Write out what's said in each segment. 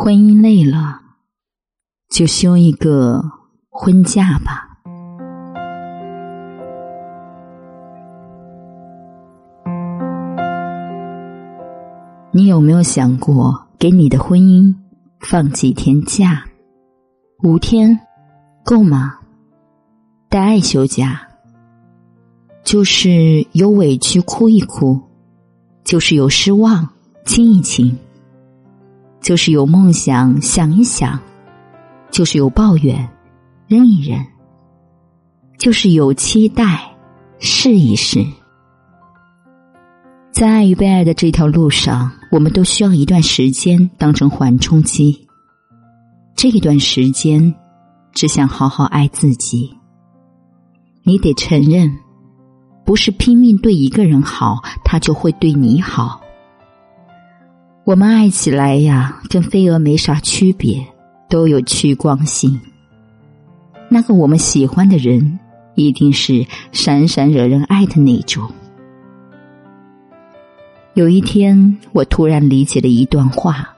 婚姻累了，就休一个婚假吧。你有没有想过，给你的婚姻放几天假？五天够吗？带爱休假，就是有委屈哭一哭，就是有失望亲一亲。就是有梦想想一想，就是有抱怨忍一忍，就是有期待试一试。在爱与被爱的这条路上，我们都需要一段时间当成缓冲期。这一段时间，只想好好爱自己。你得承认，不是拼命对一个人好，他就会对你好。我们爱起来呀，跟飞蛾没啥区别，都有趋光性。那个我们喜欢的人，一定是闪闪惹人爱的那种。有一天，我突然理解了一段话：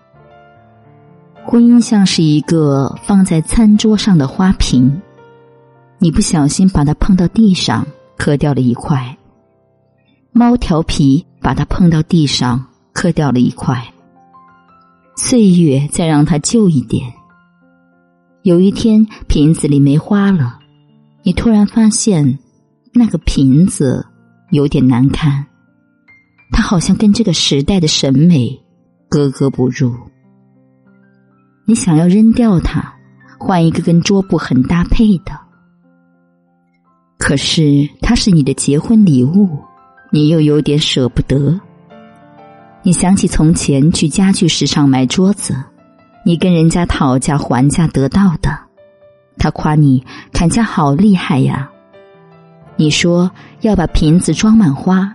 婚姻像是一个放在餐桌上的花瓶，你不小心把它碰到地上，磕掉了一块；猫调皮把它碰到地上，磕掉了一块。岁月再让它旧一点。有一天瓶子里没花了，你突然发现那个瓶子有点难看，它好像跟这个时代的审美格格不入。你想要扔掉它，换一个跟桌布很搭配的，可是它是你的结婚礼物，你又有点舍不得。你想起从前去家具市场买桌子，你跟人家讨价还价得到的，他夸你砍价好厉害呀。你说要把瓶子装满花，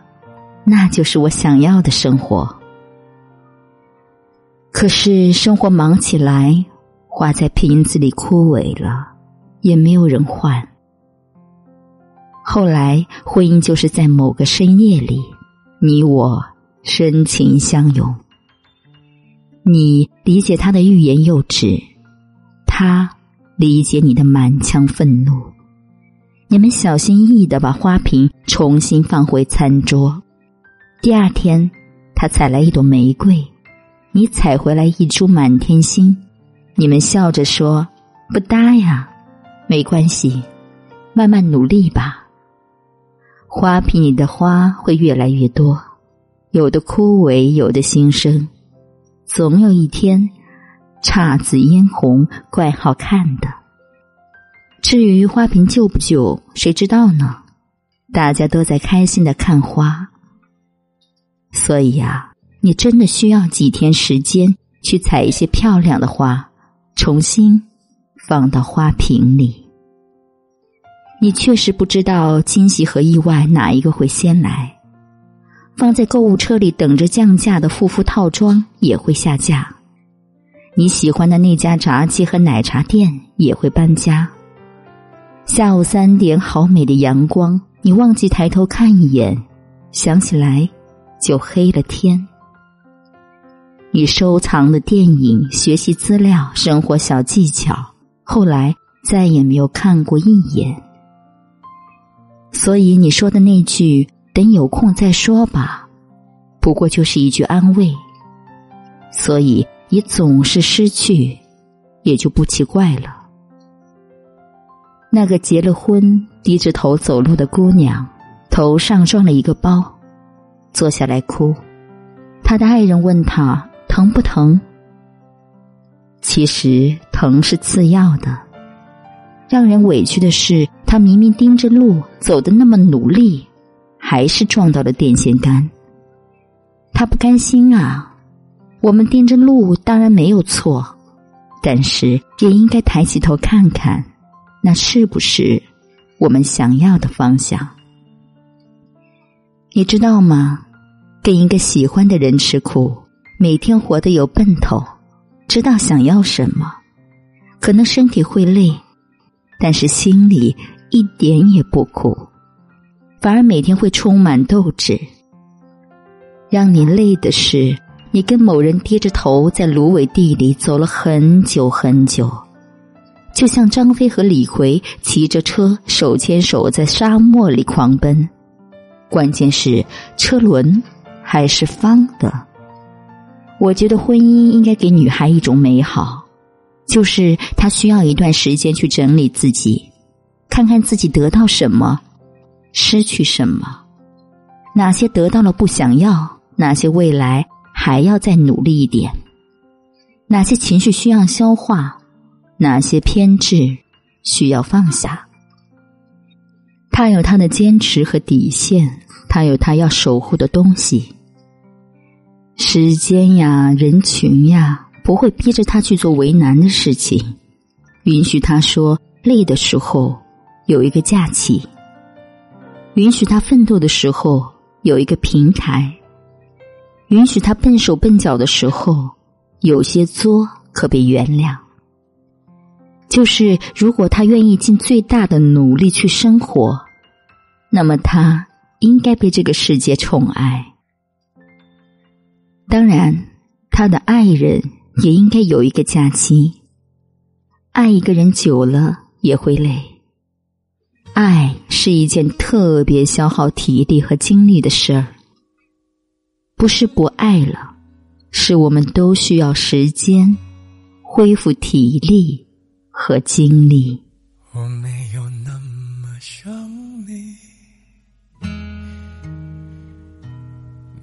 那就是我想要的生活。可是生活忙起来，花在瓶子里枯萎了，也没有人换。后来婚姻就是在某个深夜里，你我。深情相拥，你理解他的欲言又止，他理解你的满腔愤怒。你们小心翼翼的把花瓶重新放回餐桌。第二天，他采来一朵玫瑰，你采回来一株满天星。你们笑着说：“不搭呀，没关系，慢慢努力吧。花瓶里的花会越来越多。”有的枯萎，有的新生，总有一天姹紫嫣红，怪好看的。至于花瓶旧不旧，谁知道呢？大家都在开心的看花，所以呀，你真的需要几天时间去采一些漂亮的花，重新放到花瓶里。你确实不知道惊喜和意外哪一个会先来。放在购物车里等着降价的护肤套装也会下架，你喜欢的那家炸鸡和奶茶店也会搬家。下午三点，好美的阳光，你忘记抬头看一眼，想起来就黑了天。你收藏的电影、学习资料、生活小技巧，后来再也没有看过一眼。所以你说的那句。等有空再说吧，不过就是一句安慰。所以你总是失去，也就不奇怪了。那个结了婚、低着头走路的姑娘，头上装了一个包，坐下来哭。她的爱人问她疼不疼？其实疼是次要的，让人委屈的是，她明明盯着路，走的那么努力。还是撞到了电线杆，他不甘心啊！我们盯着路当然没有错，但是也应该抬起头看看，那是不是我们想要的方向？你知道吗？跟一个喜欢的人吃苦，每天活得有奔头，知道想要什么，可能身体会累，但是心里一点也不苦。反而每天会充满斗志。让你累的是，你跟某人低着头在芦苇地里走了很久很久，就像张飞和李逵骑着车手牵手在沙漠里狂奔。关键是车轮还是方的。我觉得婚姻应该给女孩一种美好，就是她需要一段时间去整理自己，看看自己得到什么，失去什么，哪些得到了不想要，哪些未来。还要再努力一点。哪些情绪需要消化？哪些偏执需要放下？他有他的坚持和底线，他有他要守护的东西。时间呀，人群呀，不会逼着他去做为难的事情，允许他说累的时候有一个假期，允许他奋斗的时候有一个平台。允许他笨手笨脚的时候，有些作可被原谅。就是如果他愿意尽最大的努力去生活，那么他应该被这个世界宠爱。当然，他的爱人也应该有一个假期。爱一个人久了也会累，爱是一件特别消耗体力和精力的事儿。不是不爱了，是我们都需要时间恢复体力和精力。我没有那么想你，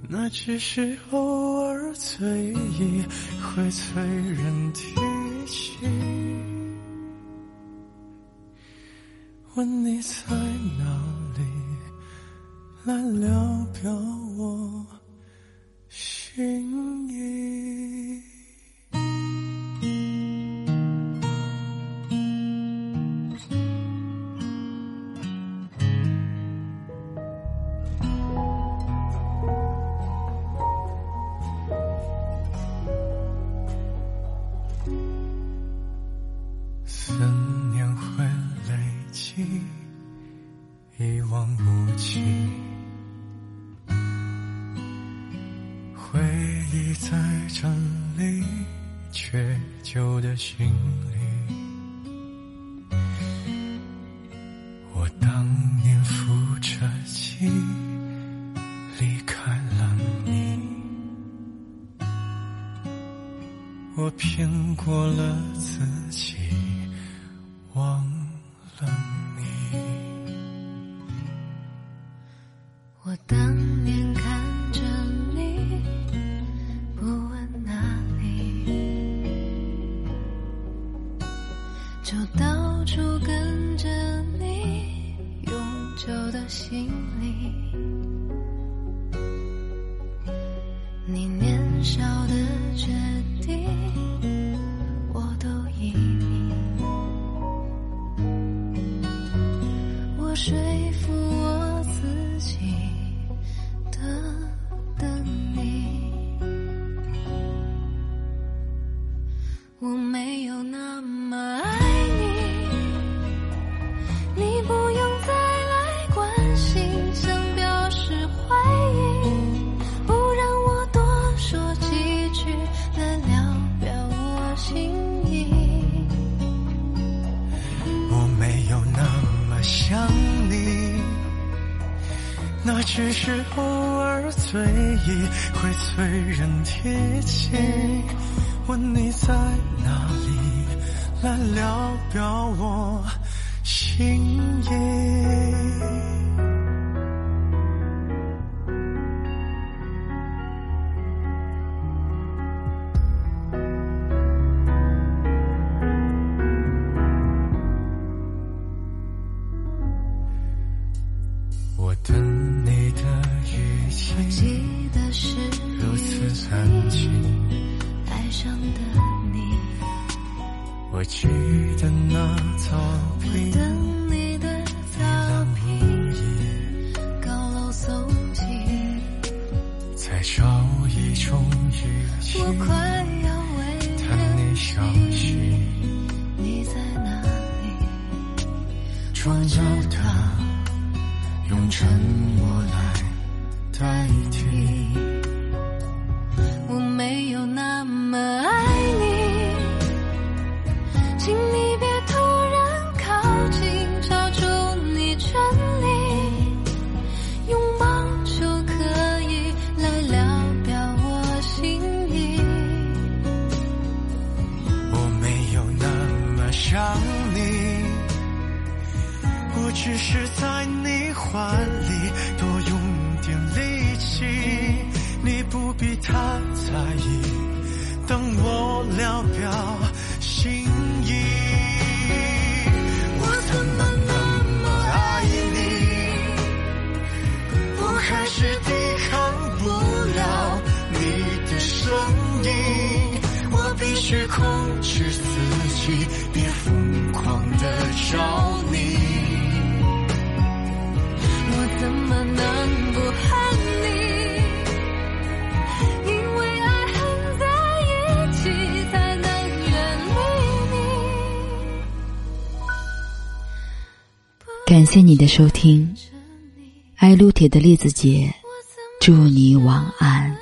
那只是偶尔醉意会催人提起。问你在哪里，来聊表我。心意。思在这里缺旧的行李，我当年扶着气离开了你，我骗过了自己，就到处跟着你，永久的心里。你年少的决定，我都依你。我说服我自己，等等你。我没有那么爱。只是偶尔醉意会催人提起，问你在哪里，来聊表我心意。感情。爱上的你我记得那草坪，等你的草坪，高楼耸起，在找一种语气，我快要为你消息，你在哪里？重要的，用沉默来代替。我没有那么爱你。请你别突然靠近抓住你权利拥抱就可以来聊表我心意。我没有那么想你我只是在你怀不必太在意，等我聊表心意。我怎么那么爱你？我还是抵抗不了你的声音，我必须控制自己，别疯狂的找感谢你的收听，爱撸铁的栗子姐，祝你晚安。